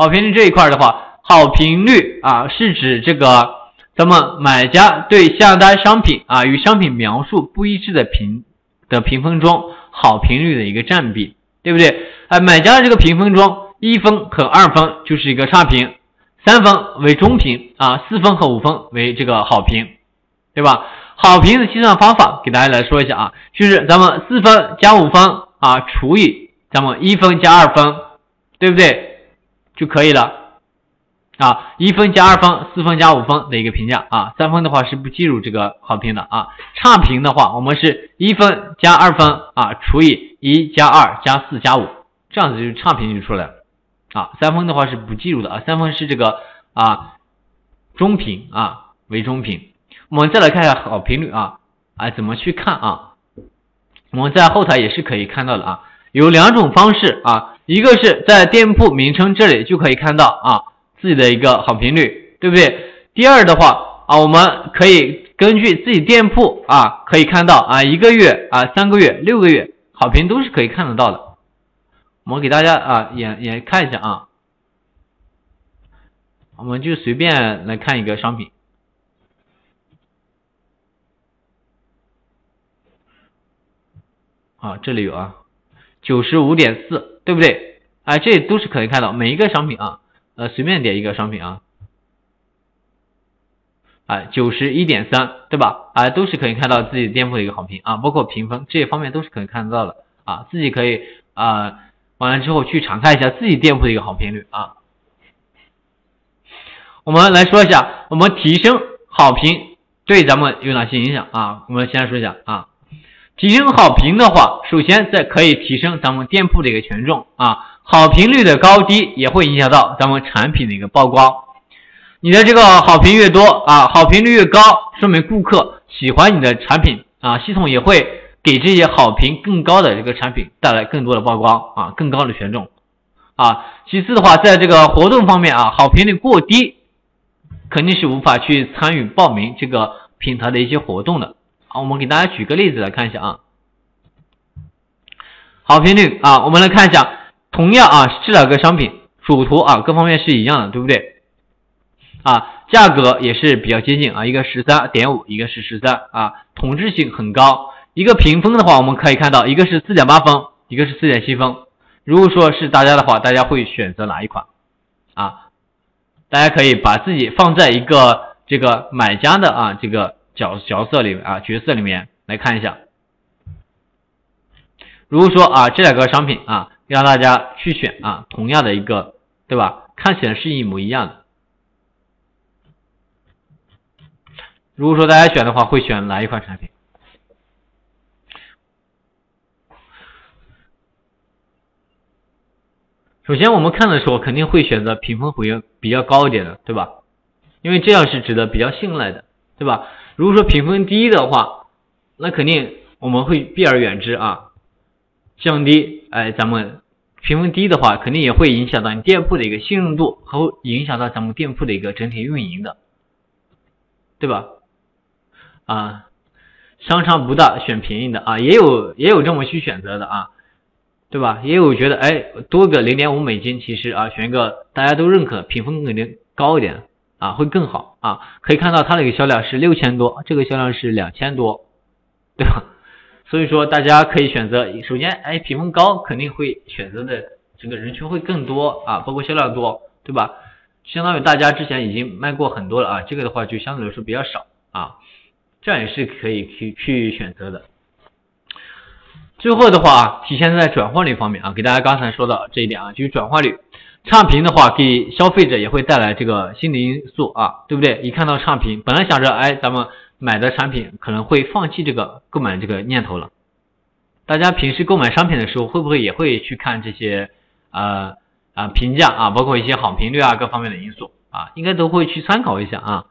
好评率这一块的话，好评率啊是指这个咱们买家对下单商品啊与商品描述不一致的评的评分中好评率的一个占比，对不对？哎，买家的这个评分中，一分和二分就是一个差评，三分为中评啊，四分和五分为这个好评，对吧？好评的计算方法给大家来说一下啊，就是咱们四分加五分啊除以咱们一分加二分，对不对？就可以了啊，一分加二分，四分加五分的一个评价啊，三分的话是不计入这个好评的啊。差评的话，我们是一分加二分啊除以一加二加四加五，这样子就差评就出来了啊。三分的话是不计入的啊，三分是这个啊中评啊为中评。我们再来看一下好评率啊，哎怎么去看啊？我们在后台也是可以看到的啊，有两种方式啊。一个是在店铺名称这里就可以看到啊自己的一个好评率，对不对？第二的话啊，我们可以根据自己店铺啊可以看到啊一个月啊三个月六个月好评都是可以看得到的。我们给大家啊也也看一下啊，我们就随便来看一个商品啊，这里有啊九十五点四。对不对？哎，这都是可以看到每一个商品啊，呃，随便点一个商品啊，哎，九十一点三，对吧？哎，都是可以看到自己店铺的一个好评啊，包括评分这些方面都是可以看得到的啊，自己可以啊，完了之后去查看一下自己店铺的一个好评率啊。我们来说一下，我们提升好评对咱们有哪些影响啊？我们先说一下啊。提升好评的话，首先在可以提升咱们店铺的一个权重啊，好评率的高低也会影响到咱们产品的一个曝光。你的这个好评越多啊，好评率越高，说明顾客喜欢你的产品啊，系统也会给这些好评更高的这个产品带来更多的曝光啊，更高的权重啊。其次的话，在这个活动方面啊，好评率过低，肯定是无法去参与报名这个平台的一些活动的。好，我们给大家举个例子来看一下啊，好评率啊，我们来看一下，同样啊这两个商品主图啊各方面是一样的，对不对？啊，价格也是比较接近啊，一个十三点五，一个是十三啊，统治性很高。一个评分的话，我们可以看到一个是四点八分，一个是四点七分。如果说是大家的话，大家会选择哪一款啊？大家可以把自己放在一个这个买家的啊这个。角角色里面啊，角色里面来看一下。如果说啊，这两个商品啊，让大家去选啊，同样的一个，对吧？看起来是一模一样的。如果说大家选的话，会选哪一款产品？首先，我们看的时候肯定会选择评分会比较高一点的，对吧？因为这样是值得比较信赖的，对吧？如果说评分低的话，那肯定我们会避而远之啊，降低哎，咱们评分低的话，肯定也会影响到你店铺的一个信任度和影响到咱们店铺的一个整体运营的，对吧？啊，商场不大选便宜的啊，也有也有这么去选择的啊，对吧？也有觉得哎，多个零点五美金，其实啊，选一个大家都认可，评分肯定高一点。啊，会更好啊！可以看到它的一个销量是六千多，这个销量是两千多，对吧？所以说大家可以选择，首先，哎，评分高肯定会选择的这个人群会更多啊，包括销量多，对吧？相当于大家之前已经卖过很多了啊，这个的话就相对来说比较少啊，这样也是可以去去选择的。最后的话，体现在转化率方面啊，给大家刚才说到这一点啊，就是转化率。差评的话，给消费者也会带来这个心理因素啊，对不对？一看到差评，本来想着哎，咱们买的产品可能会放弃这个购买这个念头了。大家平时购买商品的时候，会不会也会去看这些呃啊评价啊，包括一些好评率啊各方面的因素啊，应该都会去参考一下啊。